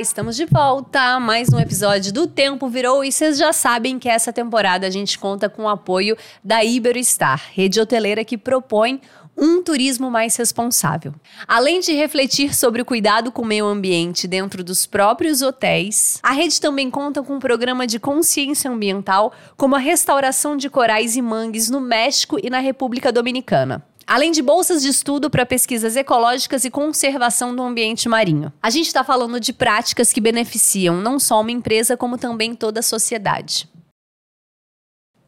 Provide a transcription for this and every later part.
estamos de volta. Mais um episódio do Tempo Virou e vocês já sabem que essa temporada a gente conta com o apoio da Iberostar, rede hoteleira que propõe um turismo mais responsável. Além de refletir sobre o cuidado com o meio ambiente dentro dos próprios hotéis, a rede também conta com um programa de consciência ambiental, como a restauração de corais e mangues no México e na República Dominicana além de bolsas de estudo para pesquisas ecológicas e conservação do ambiente marinho. A gente está falando de práticas que beneficiam não só uma empresa, como também toda a sociedade.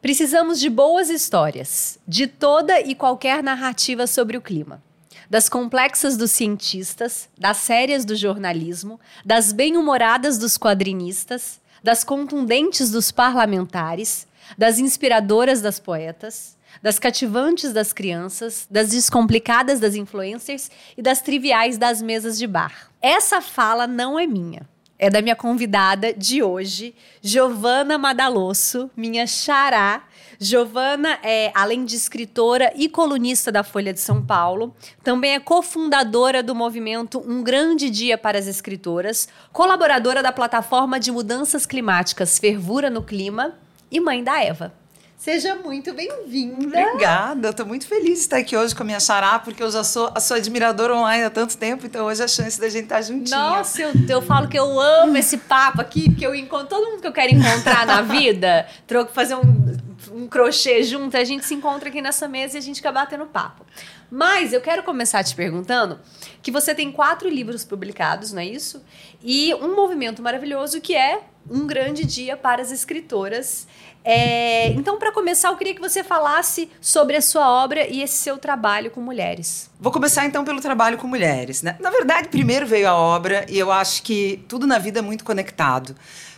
Precisamos de boas histórias, de toda e qualquer narrativa sobre o clima. Das complexas dos cientistas, das sérias do jornalismo, das bem-humoradas dos quadrinistas, das contundentes dos parlamentares, das inspiradoras das poetas, das cativantes das crianças, das descomplicadas das influencers e das triviais das mesas de bar. Essa fala não é minha é da minha convidada de hoje, Giovana Madalosso, minha xará. Giovana é, além de escritora e colunista da Folha de São Paulo, também é cofundadora do movimento Um Grande Dia para as Escritoras, colaboradora da plataforma de mudanças climáticas Fervura no Clima e mãe da Eva. Seja muito bem-vinda. Obrigada, estou muito feliz de estar aqui hoje com a minha xará, porque eu já sou a sua admiradora online há tanto tempo, então hoje é a chance da gente estar juntinho. Nossa, eu, eu falo que eu amo esse papo aqui, porque eu encontro todo mundo que eu quero encontrar na vida, troco fazer um, um crochê junto, a gente se encontra aqui nessa mesa e a gente fica batendo papo. Mas eu quero começar te perguntando que você tem quatro livros publicados, não é isso? E um movimento maravilhoso que é um grande dia para as escritoras. É, então, para começar, eu queria que você falasse sobre a sua obra e esse seu trabalho com mulheres. Vou começar então pelo trabalho com mulheres. Né? Na verdade, primeiro veio a obra e eu acho que tudo na vida é muito conectado.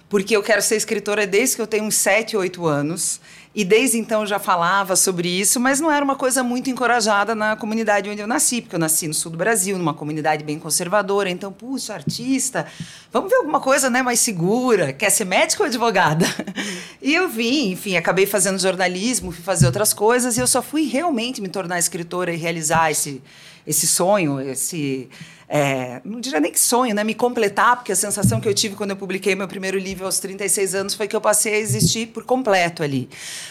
Porque eu quero ser escritora desde que eu tenho uns 7, 8 anos. E desde então já falava sobre isso, mas não era uma coisa muito encorajada na comunidade onde eu nasci, porque eu nasci no sul do Brasil, numa comunidade bem conservadora. Então, puxa, artista, vamos ver alguma coisa né, mais segura. Quer ser médico ou advogada? e eu vim, enfim, acabei fazendo jornalismo, fui fazer outras coisas, e eu só fui realmente me tornar escritora e realizar esse, esse sonho, esse é, não diria nem que sonho, né? Me completar, porque a sensação que eu tive quando eu publiquei meu primeiro livro aos 36 anos foi que eu passei a existir por completo ali,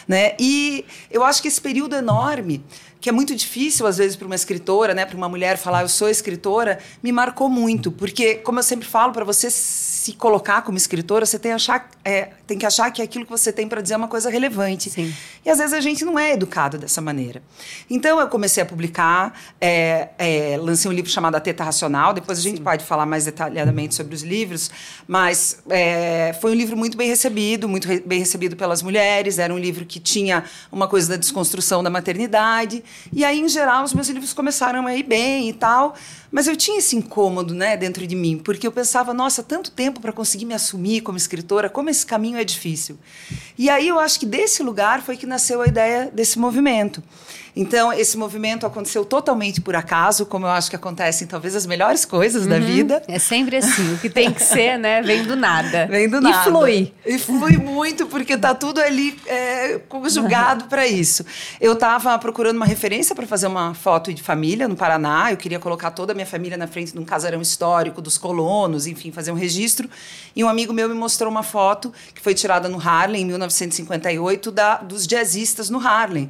né? E eu acho que esse período enorme que é muito difícil, às vezes, para uma escritora, né, para uma mulher falar eu sou escritora, me marcou muito. Porque, como eu sempre falo, para você se colocar como escritora, você tem, achar, é, tem que achar que aquilo que você tem para dizer é uma coisa relevante. Sim. E, às vezes, a gente não é educado dessa maneira. Então, eu comecei a publicar, é, é, lancei um livro chamado A Teta Racional, depois a gente Sim. pode falar mais detalhadamente sobre os livros, mas é, foi um livro muito bem recebido, muito re bem recebido pelas mulheres, era um livro que tinha uma coisa da desconstrução da maternidade, e aí, em geral, os meus livros começaram a ir bem e tal. Mas eu tinha esse incômodo né, dentro de mim, porque eu pensava, nossa, tanto tempo para conseguir me assumir como escritora, como esse caminho é difícil. E aí eu acho que desse lugar foi que nasceu a ideia desse movimento. Então, esse movimento aconteceu totalmente por acaso, como eu acho que acontecem talvez as melhores coisas uhum. da vida. É sempre assim. O que tem que ser, né? Vem do nada. Vem do nada. E flui. E flui muito, porque tá tudo ali é, conjugado para isso. Eu estava procurando uma referência para fazer uma foto de família no Paraná. Eu queria colocar toda a minha família na frente de um casarão histórico dos colonos, enfim, fazer um registro. E um amigo meu me mostrou uma foto que foi tirada no Harlem, em 1958, da, dos jazzistas no Harlem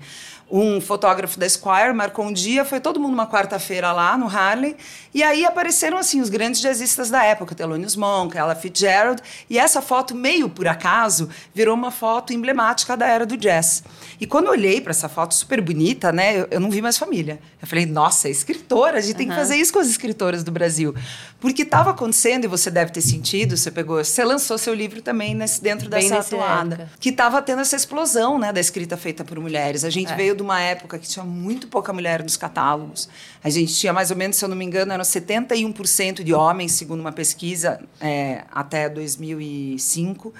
um fotógrafo da Esquire marcou um dia, foi todo mundo uma quarta-feira lá no Harlem, e aí apareceram assim os grandes jazzistas da época, Thelonious Monk, Ella Fitzgerald, e essa foto meio por acaso virou uma foto emblemática da era do jazz. E quando eu olhei para essa foto super bonita, né, eu, eu, não vi mais família. Eu falei, nossa, é escritora, a gente uhum. tem que fazer isso com as escritoras do Brasil, porque estava acontecendo e você deve ter sentido, você pegou, você lançou seu livro também nesse, dentro Bem dessa atuada, época. que estava tendo essa explosão, né, da escrita feita por mulheres. A gente é. veio de uma época que tinha muito pouca mulher nos catálogos. A gente tinha mais ou menos, se eu não me engano, eram 71% de homens, segundo uma pesquisa, é, até 2005.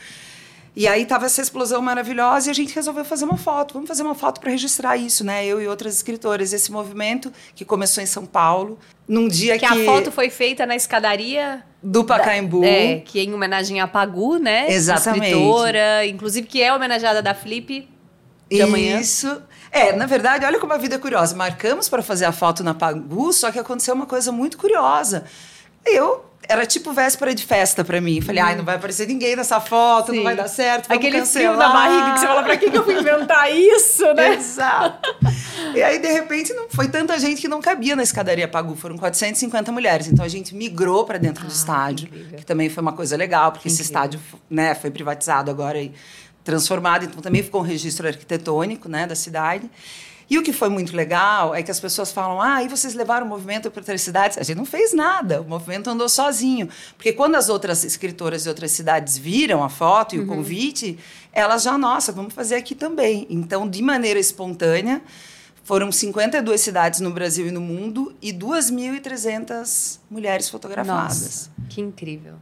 E aí tava essa explosão maravilhosa e a gente resolveu fazer uma foto. Vamos fazer uma foto para registrar isso, né? Eu e outras escritoras. Esse movimento que começou em São Paulo, num dia que... Que a foto foi feita na escadaria... Do Pacaembu. Da, é, que é em homenagem a Pagu, né? Exatamente. Escritora, inclusive que é homenageada da Flip de amanhã. Isso. É, na verdade, olha como a vida é curiosa. Marcamos para fazer a foto na Pagu, só que aconteceu uma coisa muito curiosa. Eu era tipo véspera de festa para mim. Falei, ai, não vai aparecer ninguém nessa foto, Sim. não vai dar certo. Aquele cancelar. frio na barriga que você fala, pra que, que eu fui inventar isso, né? Exato. e aí, de repente, não foi tanta gente que não cabia na escadaria Pagu. Foram 450 mulheres. Então a gente migrou para dentro ah, do estádio, que, que também foi uma coisa legal, porque incrível. esse estádio né, foi privatizado agora e transformado, então também ficou um registro arquitetônico né, da cidade. E o que foi muito legal é que as pessoas falam: ah, e vocês levaram o movimento para outras cidades? A gente não fez nada, o movimento andou sozinho. Porque quando as outras escritoras de outras cidades viram a foto e uhum. o convite, elas já, nossa, vamos fazer aqui também. Então, de maneira espontânea, foram 52 cidades no Brasil e no mundo e 2.300 mulheres fotografadas. Nossa, que incrível.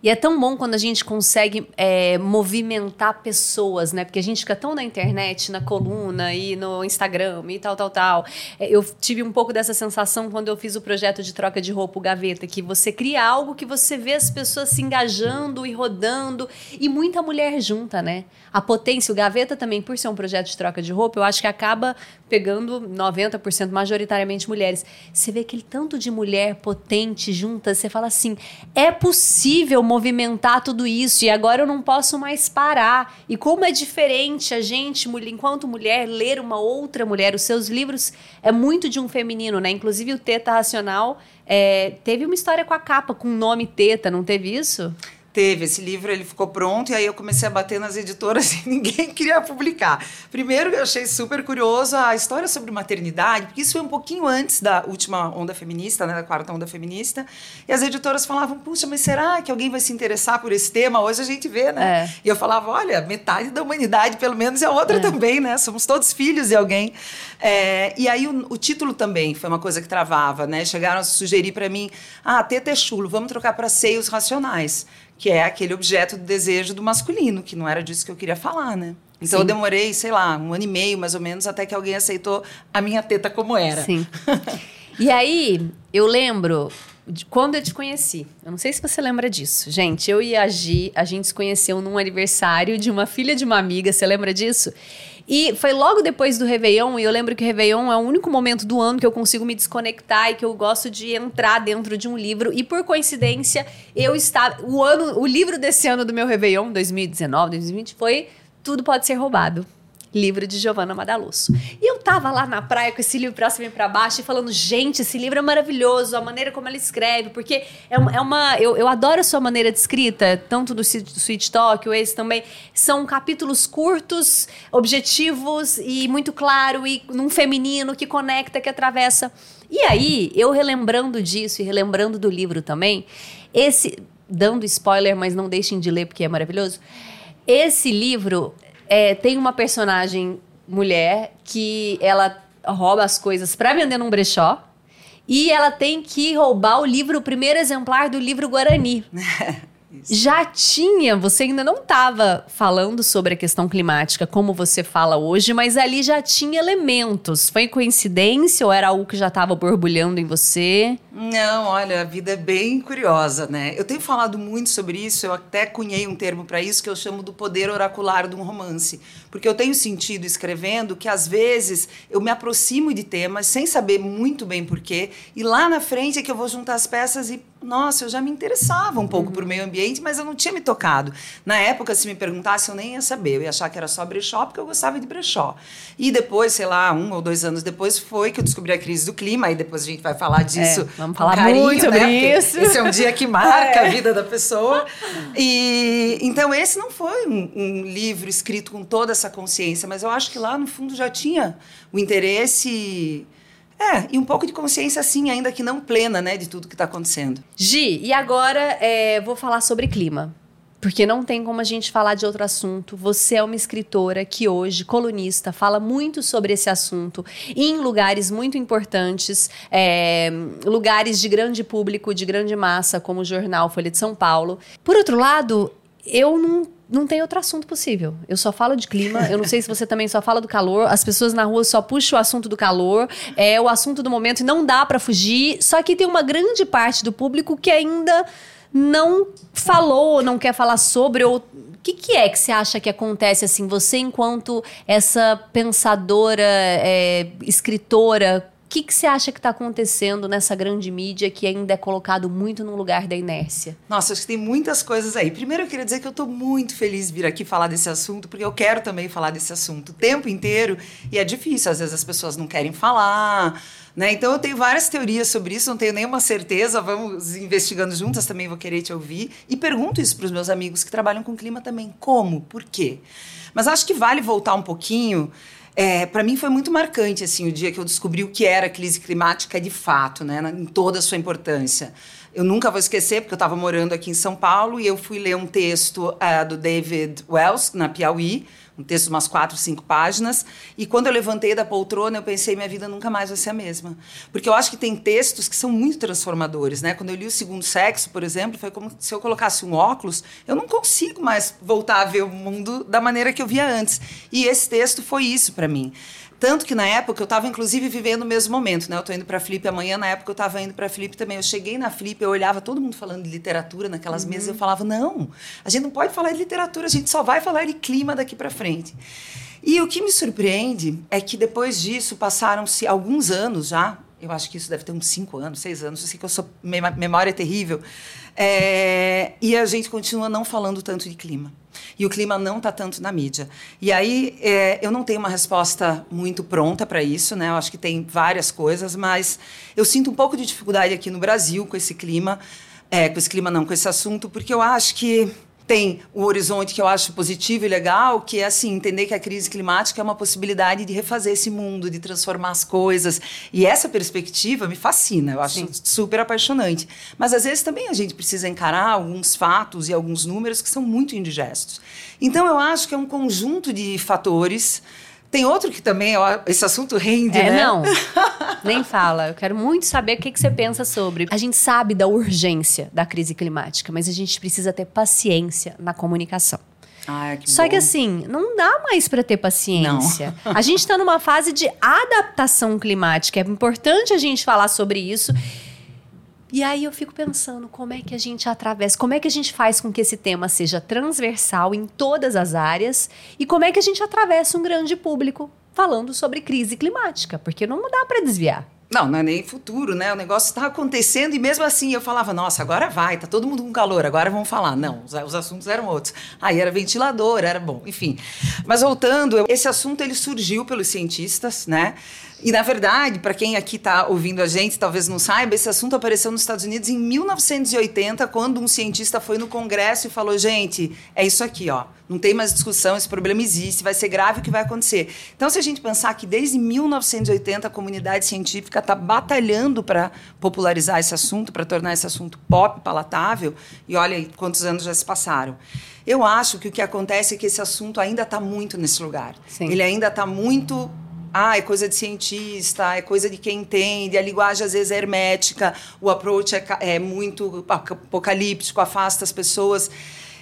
E é tão bom quando a gente consegue é, movimentar pessoas, né? Porque a gente fica tão na internet, na coluna e no Instagram e tal, tal, tal. É, eu tive um pouco dessa sensação quando eu fiz o projeto de troca de roupa, o Gaveta, que você cria algo que você vê as pessoas se engajando e rodando e muita mulher junta, né? A potência, o Gaveta também, por ser um projeto de troca de roupa, eu acho que acaba pegando 90% majoritariamente mulheres. Você vê aquele tanto de mulher potente junta, você fala assim: é possível movimentar tudo isso e agora eu não posso mais parar. E como é diferente a gente, enquanto mulher, ler uma outra mulher. Os seus livros é muito de um feminino, né? Inclusive o Teta Racional é, teve uma história com a capa, com o nome Teta, não teve isso? Teve, esse livro ele ficou pronto e aí eu comecei a bater nas editoras e ninguém queria publicar. Primeiro eu achei super curioso a história sobre maternidade, porque isso foi um pouquinho antes da última onda feminista, né, da quarta onda feminista, e as editoras falavam, puxa, mas será que alguém vai se interessar por esse tema? Hoje a gente vê, né? É. E eu falava, olha, metade da humanidade pelo menos é a outra é. também, né? Somos todos filhos de alguém. É, e aí o, o, título também foi uma coisa que travava, né? Chegaram a sugerir para mim, ah, teta é chulo, vamos trocar para seios racionais que é aquele objeto do desejo do masculino, que não era disso que eu queria falar, né? Então Sim. eu demorei, sei lá, um ano e meio mais ou menos, até que alguém aceitou a minha teta como era. Sim. e aí, eu lembro de quando eu te conheci. Eu não sei se você lembra disso. Gente, eu e a Gi, a gente se conheceu num aniversário de uma filha de uma amiga, você lembra disso? E foi logo depois do Réveillon, e eu lembro que o Réveillon é o único momento do ano que eu consigo me desconectar e que eu gosto de entrar dentro de um livro. E por coincidência, eu estava. O, ano, o livro desse ano do meu Réveillon, 2019, 2020, foi Tudo Pode Ser Roubado livro de Giovanna Madalosso. E eu tava lá na praia com esse livro pra cima e pra baixo e falando, gente, esse livro é maravilhoso, a maneira como ela escreve, porque é uma. É uma eu, eu adoro a sua maneira de escrita, tanto do Sweet Talk, o esse também. São capítulos curtos, objetivos e muito claro, e num feminino que conecta, que atravessa. E aí, eu relembrando disso e relembrando do livro também, esse. Dando spoiler, mas não deixem de ler porque é maravilhoso. Esse livro é, tem uma personagem mulher que ela rouba as coisas para vender num brechó. E ela tem que roubar o livro, o primeiro exemplar do livro Guarani. Já tinha, você ainda não estava falando sobre a questão climática como você fala hoje, mas ali já tinha elementos. Foi coincidência ou era algo que já estava borbulhando em você? Não, olha, a vida é bem curiosa, né? Eu tenho falado muito sobre isso, eu até cunhei um termo para isso que eu chamo do poder oracular de um romance. Porque eu tenho sentido escrevendo que às vezes eu me aproximo de temas sem saber muito bem porquê, e lá na frente é que eu vou juntar as peças e nossa, eu já me interessava um pouco uhum. por meio ambiente, mas eu não tinha me tocado. Na época, se me perguntasse, eu nem ia saber. Eu ia achar que era só brechó, porque eu gostava de brechó. E depois, sei lá, um ou dois anos depois, foi que eu descobri a crise do clima. Aí depois a gente vai falar disso. É, vamos falar carinho, muito sobre né? isso. Esse é um dia que marca é. a vida da pessoa. E então esse não foi um, um livro escrito com toda essa consciência, mas eu acho que lá no fundo já tinha o interesse é, e um pouco de consciência, assim, ainda que não plena, né, de tudo que está acontecendo. Gi, e agora é, vou falar sobre clima. Porque não tem como a gente falar de outro assunto. Você é uma escritora que hoje, colunista, fala muito sobre esse assunto em lugares muito importantes, é, lugares de grande público, de grande massa, como o jornal Folha de São Paulo. Por outro lado, eu não não tem outro assunto possível. Eu só falo de clima. Eu não sei se você também só fala do calor. As pessoas na rua só puxam o assunto do calor. É o assunto do momento e não dá para fugir. Só que tem uma grande parte do público que ainda não falou, não quer falar sobre ou o que, que, é que você acha que acontece assim? Você, enquanto essa pensadora, é, escritora, que, que você acha que está acontecendo nessa grande mídia que ainda é colocado muito no lugar da inércia? Nossa, acho que tem muitas coisas aí. Primeiro, eu queria dizer que eu estou muito feliz de vir aqui falar desse assunto, porque eu quero também falar desse assunto o tempo inteiro. E é difícil, às vezes as pessoas não querem falar. Né? Então, eu tenho várias teorias sobre isso, não tenho nenhuma certeza. Vamos investigando juntas, também vou querer te ouvir. E pergunto isso para os meus amigos que trabalham com clima também. Como? Por quê? Mas acho que vale voltar um pouquinho é, para mim foi muito marcante assim o dia que eu descobri o que era a crise climática de fato, né, em toda a sua importância. Eu nunca vou esquecer porque eu estava morando aqui em São Paulo e eu fui ler um texto uh, do David Wells na Piauí um texto de umas quatro, cinco páginas. E quando eu levantei da poltrona, eu pensei, minha vida nunca mais vai ser a mesma. Porque eu acho que tem textos que são muito transformadores, né? Quando eu li O Segundo Sexo, por exemplo, foi como se eu colocasse um óculos, eu não consigo mais voltar a ver o mundo da maneira que eu via antes. E esse texto foi isso para mim. Tanto que na época eu estava, inclusive, vivendo o mesmo momento, né? Eu estou indo para a Flip amanhã, na época eu estava indo para a Flip também. Eu cheguei na Flip, eu olhava todo mundo falando de literatura naquelas uhum. mesas, eu falava: não, a gente não pode falar de literatura, a gente só vai falar de clima daqui para frente. E o que me surpreende é que depois disso passaram-se alguns anos já, eu acho que isso deve ter uns cinco anos, seis anos, eu sei que eu sou memória terrível, é, e a gente continua não falando tanto de clima. E o clima não está tanto na mídia. E aí é, eu não tenho uma resposta muito pronta para isso, né? Eu acho que tem várias coisas, mas eu sinto um pouco de dificuldade aqui no Brasil com esse clima, é, com esse clima não, com esse assunto, porque eu acho que tem o horizonte que eu acho positivo e legal, que é assim, entender que a crise climática é uma possibilidade de refazer esse mundo, de transformar as coisas. E essa perspectiva me fascina, eu acho Sim. super apaixonante. Mas às vezes também a gente precisa encarar alguns fatos e alguns números que são muito indigestos. Então eu acho que é um conjunto de fatores tem outro que também, esse assunto rende, é, né? Não, nem fala. Eu quero muito saber o que, que você pensa sobre. A gente sabe da urgência da crise climática, mas a gente precisa ter paciência na comunicação. Ah, que Só bom. que assim, não dá mais para ter paciência. A gente está numa fase de adaptação climática. É importante a gente falar sobre isso. E aí eu fico pensando como é que a gente atravessa, como é que a gente faz com que esse tema seja transversal em todas as áreas e como é que a gente atravessa um grande público falando sobre crise climática, porque não dá para desviar. Não, não é nem futuro, né? O negócio está acontecendo e mesmo assim eu falava, nossa, agora vai, tá todo mundo com calor, agora vamos falar. Não, os, os assuntos eram outros. Aí era ventilador, era bom, enfim. Mas voltando, esse assunto ele surgiu pelos cientistas, né? E, na verdade, para quem aqui está ouvindo a gente, talvez não saiba, esse assunto apareceu nos Estados Unidos em 1980, quando um cientista foi no Congresso e falou: gente, é isso aqui, ó. Não tem mais discussão, esse problema existe, vai ser grave o que vai acontecer. Então, se a gente pensar que desde 1980 a comunidade científica está batalhando para popularizar esse assunto, para tornar esse assunto pop, palatável, e olha aí quantos anos já se passaram. Eu acho que o que acontece é que esse assunto ainda está muito nesse lugar. Sim. Ele ainda está muito ah, é coisa de cientista, é coisa de quem entende, a linguagem às vezes é hermética, o approach é, é muito apocalíptico, afasta as pessoas.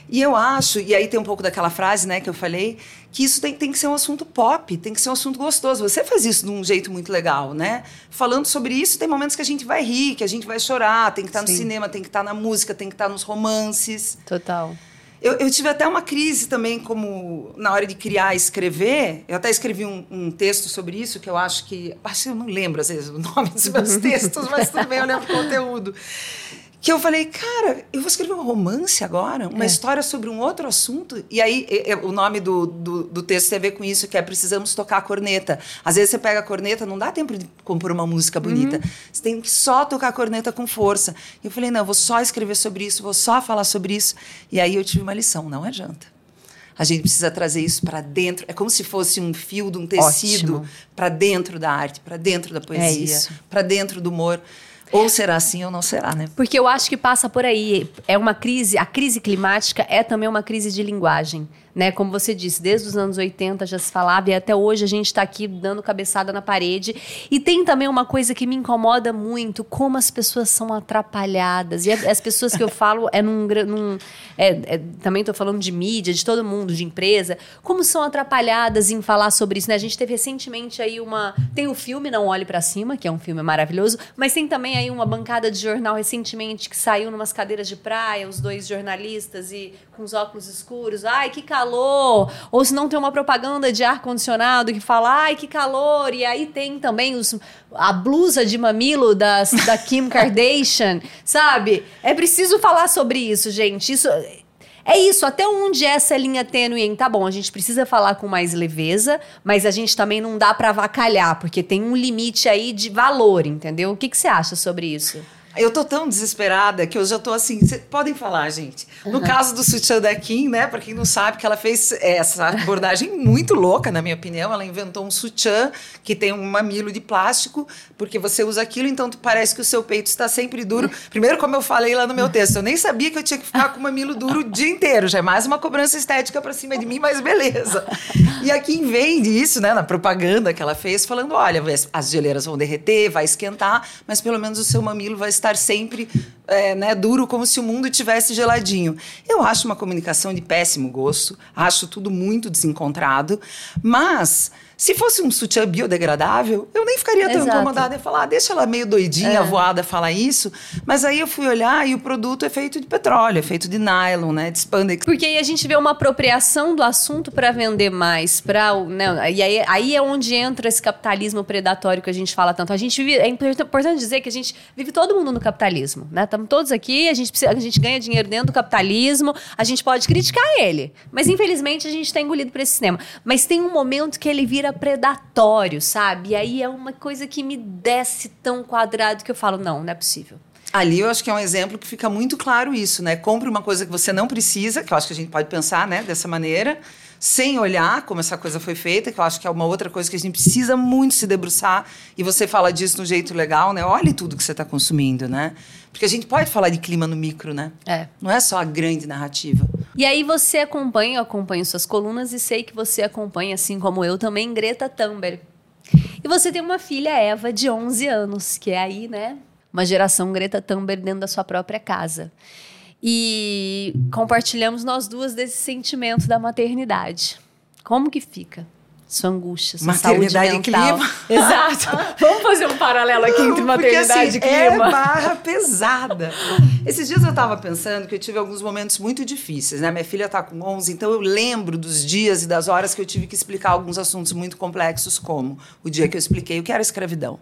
E eu acho, e aí tem um pouco daquela frase né, que eu falei, que isso tem, tem que ser um assunto pop, tem que ser um assunto gostoso. Você faz isso de um jeito muito legal, né? Falando sobre isso, tem momentos que a gente vai rir, que a gente vai chorar, tem que estar no cinema, tem que estar na música, tem que estar nos romances. Total. Eu, eu, tive até uma crise também, como na hora de criar e escrever. Eu até escrevi um, um, texto sobre isso, que eu acho que. Acho que eu não lembro, às vezes, o nome dos meus textos, mas também eu lembro o conteúdo que eu falei, cara, eu vou escrever um romance agora, uma é. história sobre um outro assunto. E aí, o nome do, do, do, texto tem a ver com isso, que é Precisamos Tocar a Corneta. Às vezes você pega a corneta, não dá tempo de compor uma música bonita. Uhum. Você tem que só tocar a corneta com força. E eu falei, não, eu vou só escrever sobre isso, vou só falar sobre isso. E aí eu tive uma lição, não adianta. A gente precisa trazer isso para dentro. É como se fosse um fio de um tecido para dentro da arte, para dentro da poesia, é para dentro do humor. Ou será assim ou não será, né? Porque eu acho que passa por aí. É uma crise, a crise climática é também uma crise de linguagem né? Como você disse, desde os anos 80 já se falava e até hoje a gente está aqui dando cabeçada na parede. E tem também uma coisa que me incomoda muito, como as pessoas são atrapalhadas. E as pessoas que eu falo é num... num é, é, também estou falando de mídia, de todo mundo, de empresa. Como são atrapalhadas em falar sobre isso, né? A gente teve recentemente aí uma... Tem o filme Não Olhe para Cima, que é um filme maravilhoso, mas tem também aí uma bancada de jornal recentemente que saiu numas cadeiras de praia, os dois jornalistas e com os óculos escuros. Ai, que calor! Calor. Ou se não tem uma propaganda de ar-condicionado que fala, ai, que calor. E aí tem também os, a blusa de mamilo das, da Kim Kardashian, sabe? É preciso falar sobre isso, gente. Isso. É isso, até onde é essa linha tênue em, tá bom, a gente precisa falar com mais leveza, mas a gente também não dá para avacalhar, porque tem um limite aí de valor, entendeu? O que, que você acha sobre isso? Eu tô tão desesperada que eu já tô assim. Cê, podem falar, gente. No uhum. caso do sutiã da Kim, né? Pra quem não sabe, que ela fez essa abordagem muito louca, na minha opinião. Ela inventou um sutiã que tem um mamilo de plástico, porque você usa aquilo, então parece que o seu peito está sempre duro. Primeiro, como eu falei lá no meu texto, eu nem sabia que eu tinha que ficar com o mamilo duro o dia inteiro. Já é mais uma cobrança estética pra cima de mim, mas beleza. E a Kim vende isso, né? Na propaganda que ela fez, falando: olha, as geleiras vão derreter, vai esquentar, mas pelo menos o seu mamilo vai estar estar sempre é, né, duro, como se o mundo tivesse geladinho. Eu acho uma comunicação de péssimo gosto, acho tudo muito desencontrado, mas se fosse um sutiã biodegradável, eu nem ficaria tão Exato. incomodada em falar, ah, deixa ela meio doidinha, é. voada, falar isso. Mas aí eu fui olhar e o produto é feito de petróleo, é feito de nylon, né, de spandex. Porque aí a gente vê uma apropriação do assunto para vender mais, para, né, e aí, aí é onde entra esse capitalismo predatório que a gente fala tanto. A gente vive, é importante dizer que a gente vive todo mundo no capitalismo, né? Estamos todos aqui, a gente precisa, a gente ganha dinheiro dentro do capitalismo, a gente pode criticar ele, mas infelizmente a gente está engolido por esse sistema. Mas tem um momento que ele vira vira predatório, sabe? E aí é uma coisa que me desce tão quadrado que eu falo, não, não é possível. Ali eu acho que é um exemplo que fica muito claro isso, né? Compre uma coisa que você não precisa, que eu acho que a gente pode pensar, né, dessa maneira, sem olhar como essa coisa foi feita, que eu acho que é uma outra coisa que a gente precisa muito se debruçar. E você fala disso no jeito legal, né? Olhe tudo que você está consumindo, né? Porque a gente pode falar de clima no micro, né? É. Não é só a grande narrativa. E aí você acompanha, eu acompanho suas colunas e sei que você acompanha, assim como eu também, Greta Thunberg. E você tem uma filha, Eva, de 11 anos, que é aí, né? Uma geração Greta Thunberg dentro da sua própria casa. E compartilhamos nós duas desse sentimento da maternidade. Como que fica? sua angústia, sua maternidade saúde mental. e clima. Exato. Vamos fazer um paralelo aqui entre maternidade Porque, assim, e clima. É barra pesada. Esses dias eu estava pensando que eu tive alguns momentos muito difíceis, né? Minha filha está com 11, então eu lembro dos dias e das horas que eu tive que explicar alguns assuntos muito complexos, como o dia que eu expliquei o que era escravidão.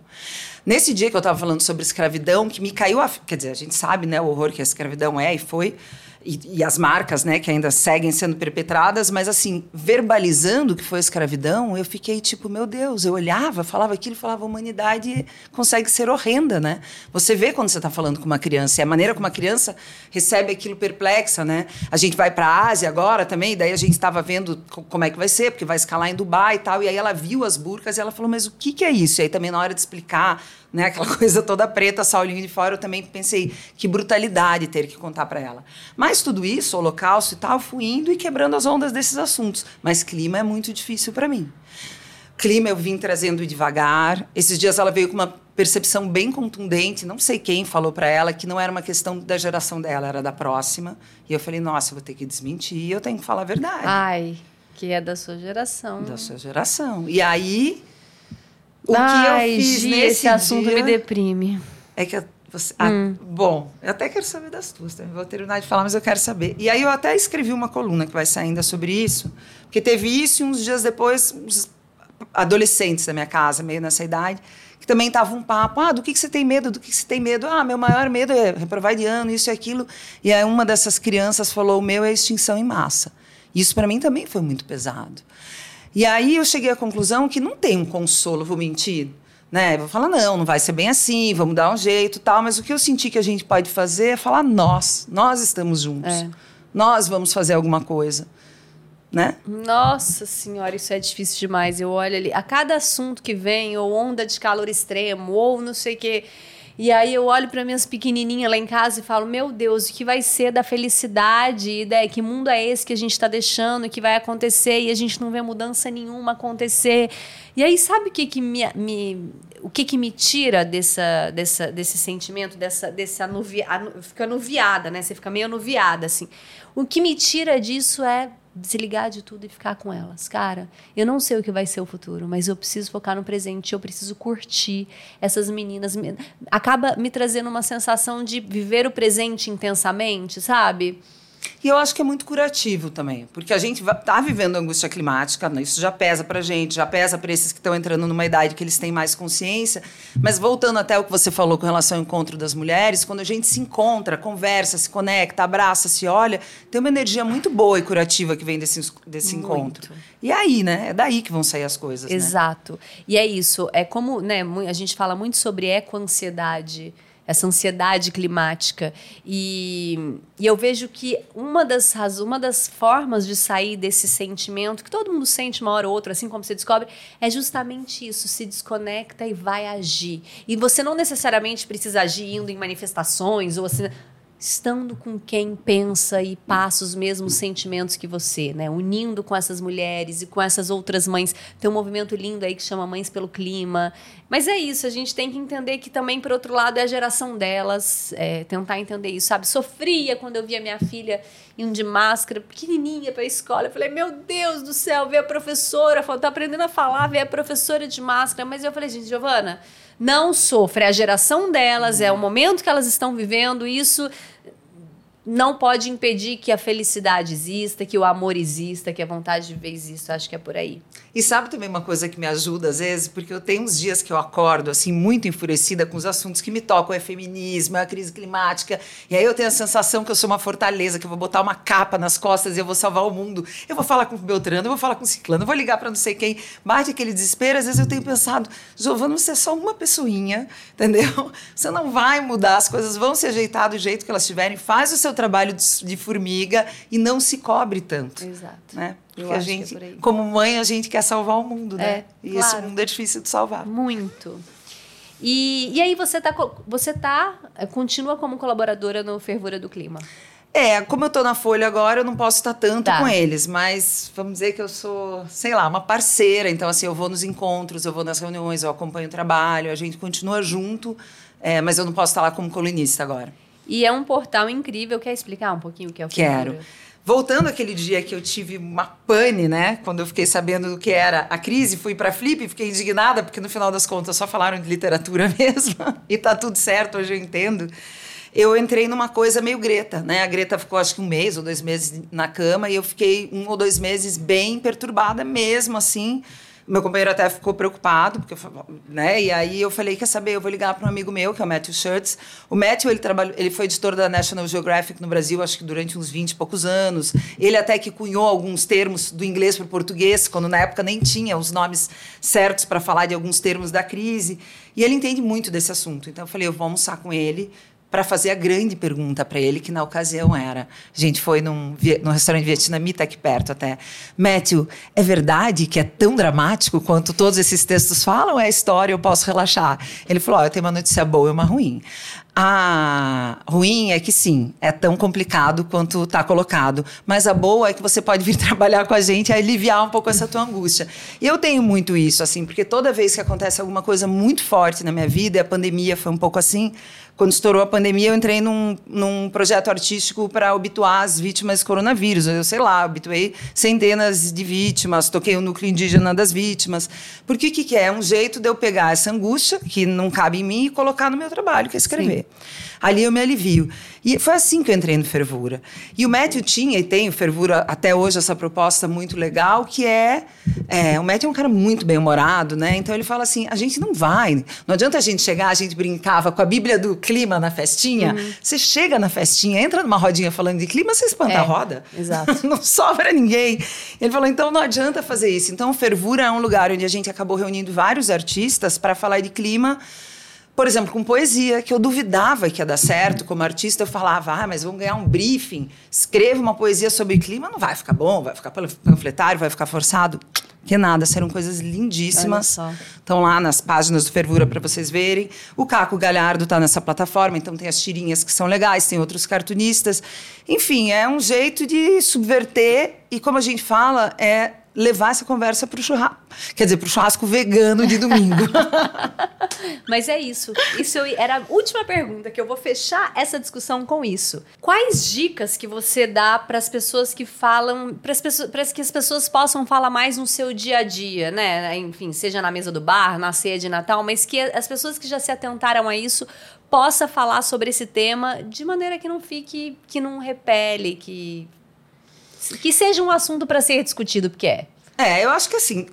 Nesse dia que eu estava falando sobre escravidão, que me caiu a... Quer dizer, a gente sabe, né, o horror que a escravidão é e foi e, e, as marcas, né, que ainda seguem sendo perpetradas, mas assim, verbalizando que foi escravidão, eu fiquei tipo, meu Deus, eu olhava, falava aquilo, falava, a humanidade consegue ser horrenda, né? Você vê quando você está falando com uma criança, e a maneira como a criança recebe aquilo perplexa, né? A gente vai para a Ásia agora também, daí a gente estava vendo como é que vai ser, porque vai escalar em Dubai e tal, e aí ela viu as burcas e ela falou, mas o que, que é isso? E aí também na hora de explicar né? Aquela coisa toda preta, saulinho de fora, eu também pensei que brutalidade ter que contar para ela. Mas tudo isso, holocausto e tal, fui indo e quebrando as ondas desses assuntos. Mas clima é muito difícil para mim. Clima eu vim trazendo devagar. Esses dias ela veio com uma percepção bem contundente, não sei quem falou para ela que não era uma questão da geração dela, era da próxima. E eu falei: "Nossa, eu vou ter que desmentir, eu tenho que falar a verdade". Ai, que é da sua geração. Da sua geração. E aí o Ai, que eu fiz Gi, nesse esse assunto dia me deprime. É que você, ah, hum. bom, eu até quero saber das tuas, também vou terminar de falar, mas eu quero saber. E aí eu até escrevi uma coluna que vai sair ainda sobre isso, porque teve isso e uns dias depois, uns adolescentes da minha casa, meio nessa idade, que também tava um papo, ah, do que, que você tem medo, do que, que você tem medo? Ah, meu maior medo é reprovar de ano, isso e aquilo. E aí uma dessas crianças falou, o meu é extinção em massa. Isso para mim também foi muito pesado. E aí eu cheguei à conclusão que não tem um consolo, vou mentir. Né? Vou falar, não, não vai ser bem assim, vamos dar um jeito tal. Mas o que eu senti que a gente pode fazer é falar nós. Nós estamos juntos. É. Nós vamos fazer alguma coisa. Né? Nossa senhora, isso é difícil demais. Eu olho ali, a cada assunto que vem, ou onda de calor extremo, ou não sei o quê e aí eu olho para minhas pequenininhas lá em casa e falo: Meu Deus, o que vai ser da felicidade? Né? Que mundo é esse que a gente está deixando, que vai acontecer e a gente não vê mudança nenhuma acontecer? E aí, sabe o que, que me, me o que, que me tira dessa, dessa, desse sentimento, dessa, anuvia, anu, fica anuviada, né? Você fica meio anuviada, assim. O que me tira disso é desligar de tudo e ficar com elas. Cara, eu não sei o que vai ser o futuro, mas eu preciso focar no presente, eu preciso curtir essas meninas. Acaba me trazendo uma sensação de viver o presente intensamente, sabe? E eu acho que é muito curativo também, porque a gente está vivendo angústia climática, né? isso já pesa para gente, já pesa para esses que estão entrando numa idade que eles têm mais consciência. Mas voltando até o que você falou com relação ao encontro das mulheres, quando a gente se encontra, conversa, se conecta, abraça, se olha, tem uma energia muito boa e curativa que vem desse, desse encontro. E aí, né? É daí que vão sair as coisas. Né? Exato. Né? E é isso. É como, né? A gente fala muito sobre ecoansiedade essa ansiedade climática. E, e eu vejo que uma das, uma das formas de sair desse sentimento, que todo mundo sente uma hora ou outra, assim como você descobre, é justamente isso: se desconecta e vai agir. E você não necessariamente precisa agir indo em manifestações ou assim estando com quem pensa e passa os mesmos sentimentos que você, né? Unindo com essas mulheres e com essas outras mães. Tem um movimento lindo aí que chama Mães pelo Clima. Mas é isso, a gente tem que entender que também, por outro lado, é a geração delas, é, tentar entender isso, sabe? Sofria quando eu via minha filha indo de máscara, pequenininha para a escola. Eu falei, meu Deus do céu, ver a professora, tá aprendendo a falar, ver a professora de máscara. Mas eu falei, gente, Giovana, não sofre, é a geração delas, é o momento que elas estão vivendo, isso não pode impedir que a felicidade exista, que o amor exista, que a vontade de ver exista. Acho que é por aí. E sabe também uma coisa que me ajuda às vezes? Porque eu tenho uns dias que eu acordo assim muito enfurecida com os assuntos que me tocam, é feminismo, é a crise climática. E aí eu tenho a sensação que eu sou uma fortaleza, que eu vou botar uma capa nas costas e eu vou salvar o mundo. Eu vou falar com o Beltrano, eu vou falar com o Ciclano, eu vou ligar para não sei quem. Bate aquele desespero. Às vezes eu tenho pensado, Giovana, você é só uma pessoinha, entendeu? Você não vai mudar, as coisas vão se ajeitar do jeito que elas tiverem. Faz o seu trabalho de, de formiga e não se cobre tanto. Exato. Né? Porque a é gente, é como mãe, a gente quer salvar o mundo, né? É, e claro. esse mundo é difícil de salvar. Muito. E, e aí você tá, você tá, eh, continua como colaboradora no Fervura do Clima? É, como eu estou na Folha agora, eu não posso estar tanto tá. com eles, mas vamos dizer que eu sou, sei lá, uma parceira. Então, assim, eu vou nos encontros, eu vou nas reuniões, eu acompanho o trabalho, a gente continua junto, é, mas eu não posso estar lá como colunista agora. E é um portal incrível. Quer explicar um pouquinho o que é o? Quero. Voltando àquele dia que eu tive uma pane, né? Quando eu fiquei sabendo do que era a crise, fui para Flip e fiquei indignada, porque no final das contas só falaram de literatura mesmo. e tá tudo certo, hoje eu entendo. Eu entrei numa coisa meio Greta, né? A Greta ficou acho que um mês ou dois meses na cama e eu fiquei um ou dois meses bem perturbada mesmo, assim meu companheiro até ficou preocupado, porque né? E aí eu falei, quer saber, eu vou ligar para um amigo meu, que é o Matthew Shirts. O Matthew, ele trabalhou, ele foi editor da National Geographic no Brasil, acho que durante uns 20 e poucos anos. Ele até que cunhou alguns termos do inglês para o português, quando na época nem tinha os nomes certos para falar de alguns termos da crise. E ele entende muito desse assunto. Então eu falei, eu vou almoçar com ele para fazer a grande pergunta para ele, que na ocasião era: a gente foi num, num restaurante vietnamita aqui perto até. Matthew, é verdade que é tão dramático quanto todos esses textos falam? É história, eu posso relaxar. Ele falou: oh, eu tenho uma notícia boa e uma ruim. A ruim é que sim, é tão complicado quanto está colocado. Mas a boa é que você pode vir trabalhar com a gente e aliviar um pouco essa tua angústia. E eu tenho muito isso, assim, porque toda vez que acontece alguma coisa muito forte na minha vida, e a pandemia foi um pouco assim, quando estourou a pandemia, eu entrei num, num projeto artístico para obituar as vítimas do coronavírus. Eu sei lá, obituei centenas de vítimas, toquei o núcleo indígena das vítimas. Porque o que, que é? É um jeito de eu pegar essa angústia, que não cabe em mim, e colocar no meu trabalho, que é escrever. Sim. Ali eu me alivio. E foi assim que eu entrei no Fervura. E o Matthew tinha, e tem o Fervura até hoje, essa proposta muito legal, que é, é. O Matthew é um cara muito bem-humorado, né? Então ele fala assim: a gente não vai. Não adianta a gente chegar, a gente brincava com a Bíblia do clima na festinha. Uhum. Você chega na festinha, entra numa rodinha falando de clima, você espanta é, a roda. Exato. não sobra ninguém. Ele falou: então não adianta fazer isso. Então Fervura é um lugar onde a gente acabou reunindo vários artistas para falar de clima por exemplo, com poesia, que eu duvidava que ia dar certo. Como artista, eu falava, ah, mas vamos ganhar um briefing, escreva uma poesia sobre clima, não vai ficar bom, vai ficar panfletário, vai ficar forçado. Que nada, serão coisas lindíssimas. Estão lá nas páginas do Fervura para vocês verem. O Caco Galhardo está nessa plataforma, então tem as tirinhas que são legais, tem outros cartunistas. Enfim, é um jeito de subverter e, como a gente fala, é levar essa conversa para o churrasco. Quer dizer, para o churrasco vegano de domingo. Mas é isso. Isso era a última pergunta que eu vou fechar essa discussão com isso. Quais dicas que você dá para as pessoas que falam, para que as pessoas possam falar mais no seu dia a dia, né? Enfim, seja na mesa do bar, na ceia de Natal, mas que as pessoas que já se atentaram a isso possa falar sobre esse tema de maneira que não fique, que não repele, que que seja um assunto para ser discutido, porque é. É, eu acho que assim,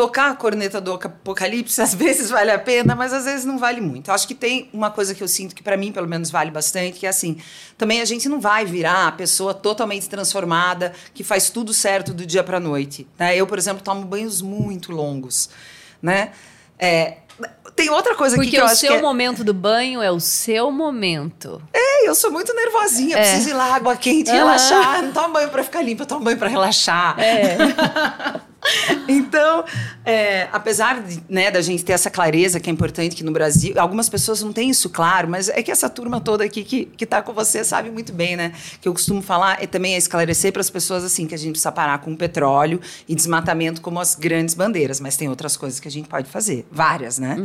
tocar a corneta do apocalipse às vezes vale a pena, mas às vezes não vale muito. Eu acho que tem uma coisa que eu sinto que para mim pelo menos vale bastante, que é assim, também a gente não vai virar a pessoa totalmente transformada, que faz tudo certo do dia para noite, né? Eu, por exemplo, tomo banhos muito longos, né? É, tem outra coisa aqui Porque que eu o acho seu que é... momento do banho é o seu momento. É, eu sou muito nervosinha, É. preciso ir lá, água quente, Aham. relaxar. Não tomo banho pra ficar limpa, eu tomo banho pra relaxar. É. Então, é, apesar de, né, da gente ter essa clareza que é importante que no Brasil, algumas pessoas não têm isso claro, mas é que essa turma toda aqui que, que tá com você sabe muito bem, né? Que eu costumo falar e também é esclarecer para as pessoas assim que a gente precisa parar com o petróleo e desmatamento como as grandes bandeiras, mas tem outras coisas que a gente pode fazer, várias, né?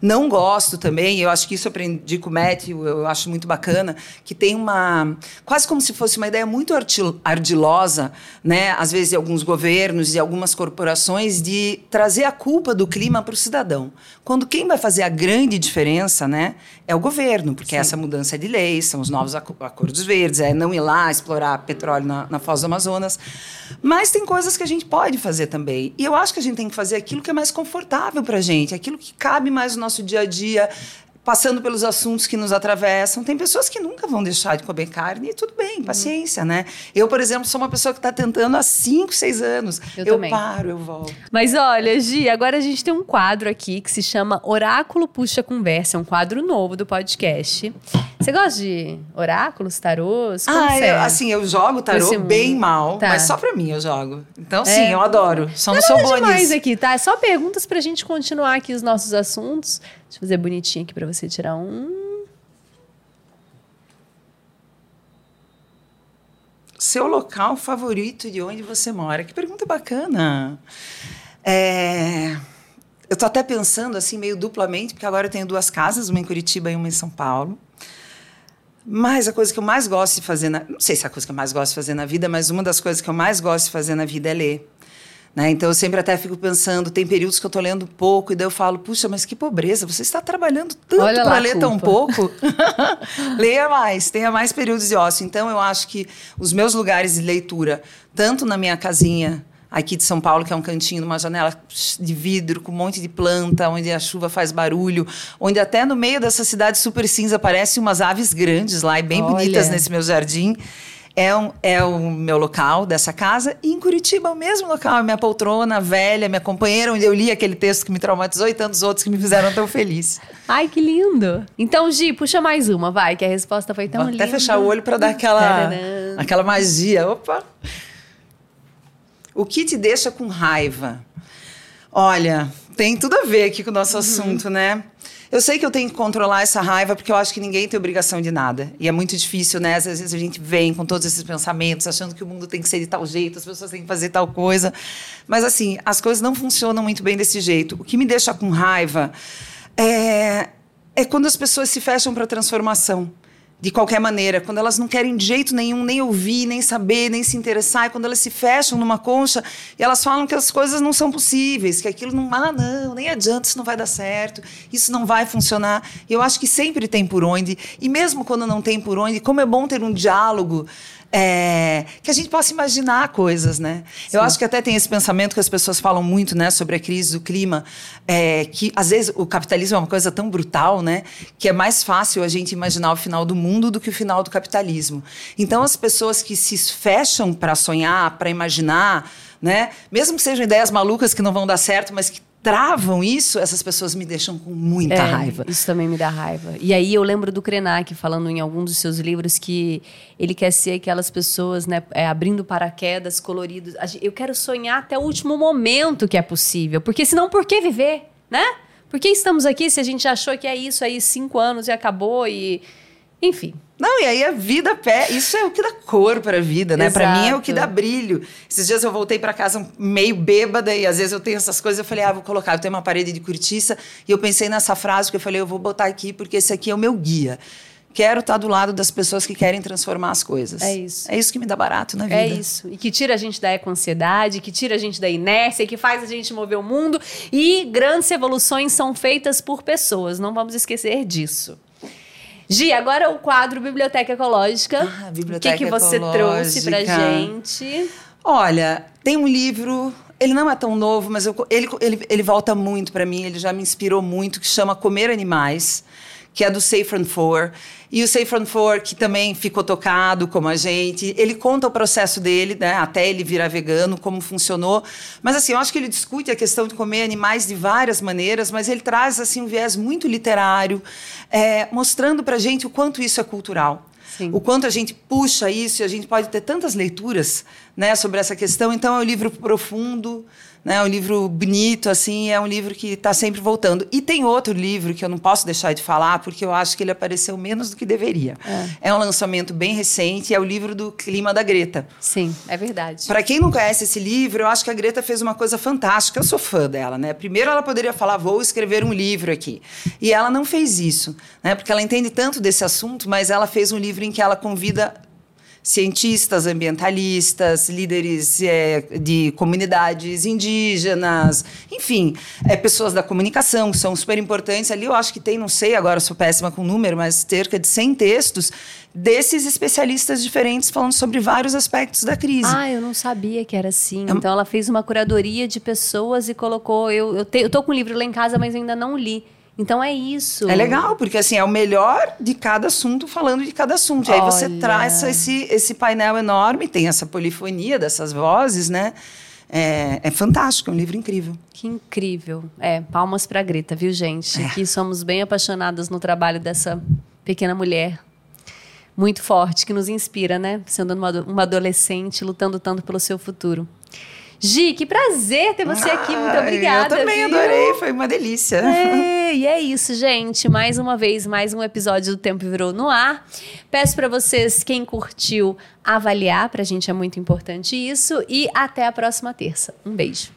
Não gosto também, eu acho que isso eu aprendi com o Matthew, eu acho muito bacana, que tem uma. quase como se fosse uma ideia muito ardilosa, né? Às vezes, de alguns governos e algumas corporações, de trazer a culpa do clima para o cidadão. Quando quem vai fazer a grande diferença, né? É o governo, porque essa mudança de lei, são os novos aco- acordos verdes, é não ir lá explorar petróleo na, na Foz do Amazonas. Mas tem coisas que a gente pode fazer também. E eu acho que a gente tem que fazer aquilo que é mais confortável para a gente, aquilo que cabe mais no nosso dia a dia, passando pelos assuntos que nos atravessam. Tem pessoas que nunca vão deixar de comer carne e tudo bem, paciência, né? Eu, por exemplo, sou uma pessoa que está tentando há 5, 6 anos. Eu eu também. paro, eu volto. Mas olha, Gi, agora a gente tem um quadro aqui que se chama Oráculo Puxa Conversa. É um quadro novo do podcast. Você gosta de oráculos, tarôs? Como Ah, você é? eu, assim, eu jogo tarô bem mal, Tá. mas só pra mim eu jogo. Então, É. sim, eu adoro. Só não, Não sou é boa demais nisso. aqui, tá? É só perguntas pra gente continuar aqui os nossos assuntos. Deixa eu fazer bonitinho aqui pra você tirar um. Seu local favorito de onde você mora? Que pergunta bacana. É, Eu tô até pensando assim, meio duplamente, porque agora eu tenho duas casas, uma em Curitiba e uma em São Paulo. Mas a coisa que eu mais gosto de fazer, na... não sei se é a coisa que eu mais gosto de fazer na vida, mas uma das coisas que eu mais gosto de fazer na vida é ler. Né? Então eu sempre até fico pensando, tem períodos que eu estou lendo pouco e daí eu falo, puxa, mas que pobreza, você está trabalhando tanto para ler tão culpa. pouco. Leia mais, tenha mais períodos de ócio. Então eu acho que os meus lugares de leitura, tanto na minha casinha aqui de São Paulo, que é um cantinho numa janela de vidro com um monte de planta, onde a chuva faz barulho, onde até no meio dessa cidade super cinza aparecem umas aves grandes lá e bem Olha. bonitas nesse meu jardim. É, um, é o meu local dessa casa. E em Curitiba, o mesmo local. A minha poltrona velha, minha companheira, onde eu li aquele texto que me traumatizou e tantos outros que me fizeram tão feliz. Ai, que lindo! Então, Gi, puxa mais uma, vai, que a resposta foi tão Vou linda. até fechar o olho para dar aquela, aquela magia. Opa! O que te deixa com raiva? Olha, tem tudo a ver aqui com o Uhum. nosso assunto, né? Eu sei que eu tenho que controlar essa raiva porque eu acho que ninguém tem obrigação de nada. E é muito difícil, né? Às vezes a gente vem com todos esses pensamentos, achando que o mundo tem que ser de tal jeito, as pessoas têm que fazer tal coisa. Mas, assim, as coisas não funcionam muito bem desse jeito. O que me deixa com raiva é, é quando as pessoas se fecham para a transformação. De qualquer maneira, quando elas não querem de jeito nenhum nem ouvir, nem saber, nem se interessar, e quando elas se fecham numa concha e elas falam que as coisas não são possíveis, que aquilo não, ah, não, nem adianta, isso não vai dar certo, isso não vai funcionar. Eu acho que sempre tem por onde, e mesmo quando não tem por onde, como é bom ter um diálogo é, que a gente possa imaginar coisas, né? Eu acho que até tem esse pensamento que as pessoas falam muito, né, sobre a crise do clima, é, que às vezes o capitalismo é uma coisa tão brutal, né, que é mais fácil a gente imaginar o final do mundo do que o final do capitalismo. Então as pessoas que se fecham para sonhar, para imaginar, né, mesmo que sejam ideias malucas que não vão dar certo, mas que travam isso, essas pessoas me deixam com muita É, raiva. Isso também me dá raiva. E aí eu lembro do Krenak falando em algum dos seus livros que ele quer ser aquelas pessoas, né, é, abrindo paraquedas coloridos. Eu quero sonhar até o último momento que é possível, porque senão por que viver, né? Por que estamos aqui se a gente achou que é isso aí cinco anos e acabou e enfim. Não, e aí a vida pé, isso é o que dá cor para a vida, né? Para mim é o que dá brilho. Esses dias eu voltei para casa meio bêbada e às vezes eu tenho essas coisas, eu falei: "Ah, vou colocar, eu tenho uma parede de cortiça", e eu pensei nessa frase que eu falei: "Eu vou botar aqui porque esse aqui é o meu guia". Quero estar do lado das pessoas que querem transformar as coisas. É isso. É isso que me dá barato na É vida. isso. E que tira a gente da eco-ansiedade, que tira a gente da inércia, que faz a gente mover o mundo. E grandes evoluções são feitas por pessoas. Não vamos esquecer disso. Gi, agora o quadro Biblioteca Ecológica. Ah, Biblioteca O que, que você trouxe pra gente? Olha, tem um livro, ele não é tão novo, mas eu- ele, ele, ele volta muito para mim, ele já me inspirou muito, que chama Comer Animais, que é do Saffron Foer. E o Saffron Foer, que também ficou tocado como a gente, ele conta o processo dele, né, até ele virar vegano, como funcionou. Mas assim, eu acho que ele discute a questão de comer animais de várias maneiras, mas ele traz assim um viés muito literário, é, mostrando para gente o quanto isso é cultural. Sim. O quanto a gente puxa isso e a gente pode ter tantas leituras né, sobre essa questão. Então, é um livro profundo, né, é um livro bonito, assim, é um livro que está sempre voltando. E tem outro livro que eu não posso deixar de falar, porque eu acho que ele apareceu menos do que deveria. É, um lançamento bem recente, é o livro do Clima da Greta. Sim, é verdade. Para quem não conhece esse livro, eu acho que a Greta fez uma coisa fantástica. Eu sou fã dela, né? Primeiro ela poderia falar, vou escrever um livro aqui. E ela não fez isso, né? Porque ela entende tanto desse assunto, mas ela fez um livro em que ela convida cientistas, ambientalistas, líderes é, de comunidades indígenas, enfim, é, pessoas da comunicação que são super importantes. Ali eu acho que tem, não sei agora, sou péssima com número, mas cerca de 100 textos desses especialistas diferentes falando sobre vários aspectos da crise. Ah, eu não sabia que era assim. Então ela fez uma curadoria de pessoas e colocou. Eu, eu, te, eu tô com o livro lá em casa, mas ainda não li. Então é isso. É legal, porque assim, é o melhor de cada assunto falando de cada assunto. E aí você traz esse, esse painel enorme, tem essa polifonia dessas vozes, né? É, é fantástico, é um livro incrível. Que incrível. É, palmas pra Greta, viu, gente? Que somos bem apaixonadas no trabalho dessa pequena mulher. Muito forte, que nos inspira, né? Sendo uma adolescente, lutando tanto pelo seu futuro. Gi, que prazer ter você aqui. Muito obrigada. Eu também viu? adorei, foi uma delícia. É, e é isso, gente. Mais uma vez, mais um episódio do Tempo Virou no ar. Peço para vocês, quem curtiu, avaliar. Pra gente é muito importante isso. E até a próxima terça. Um beijo.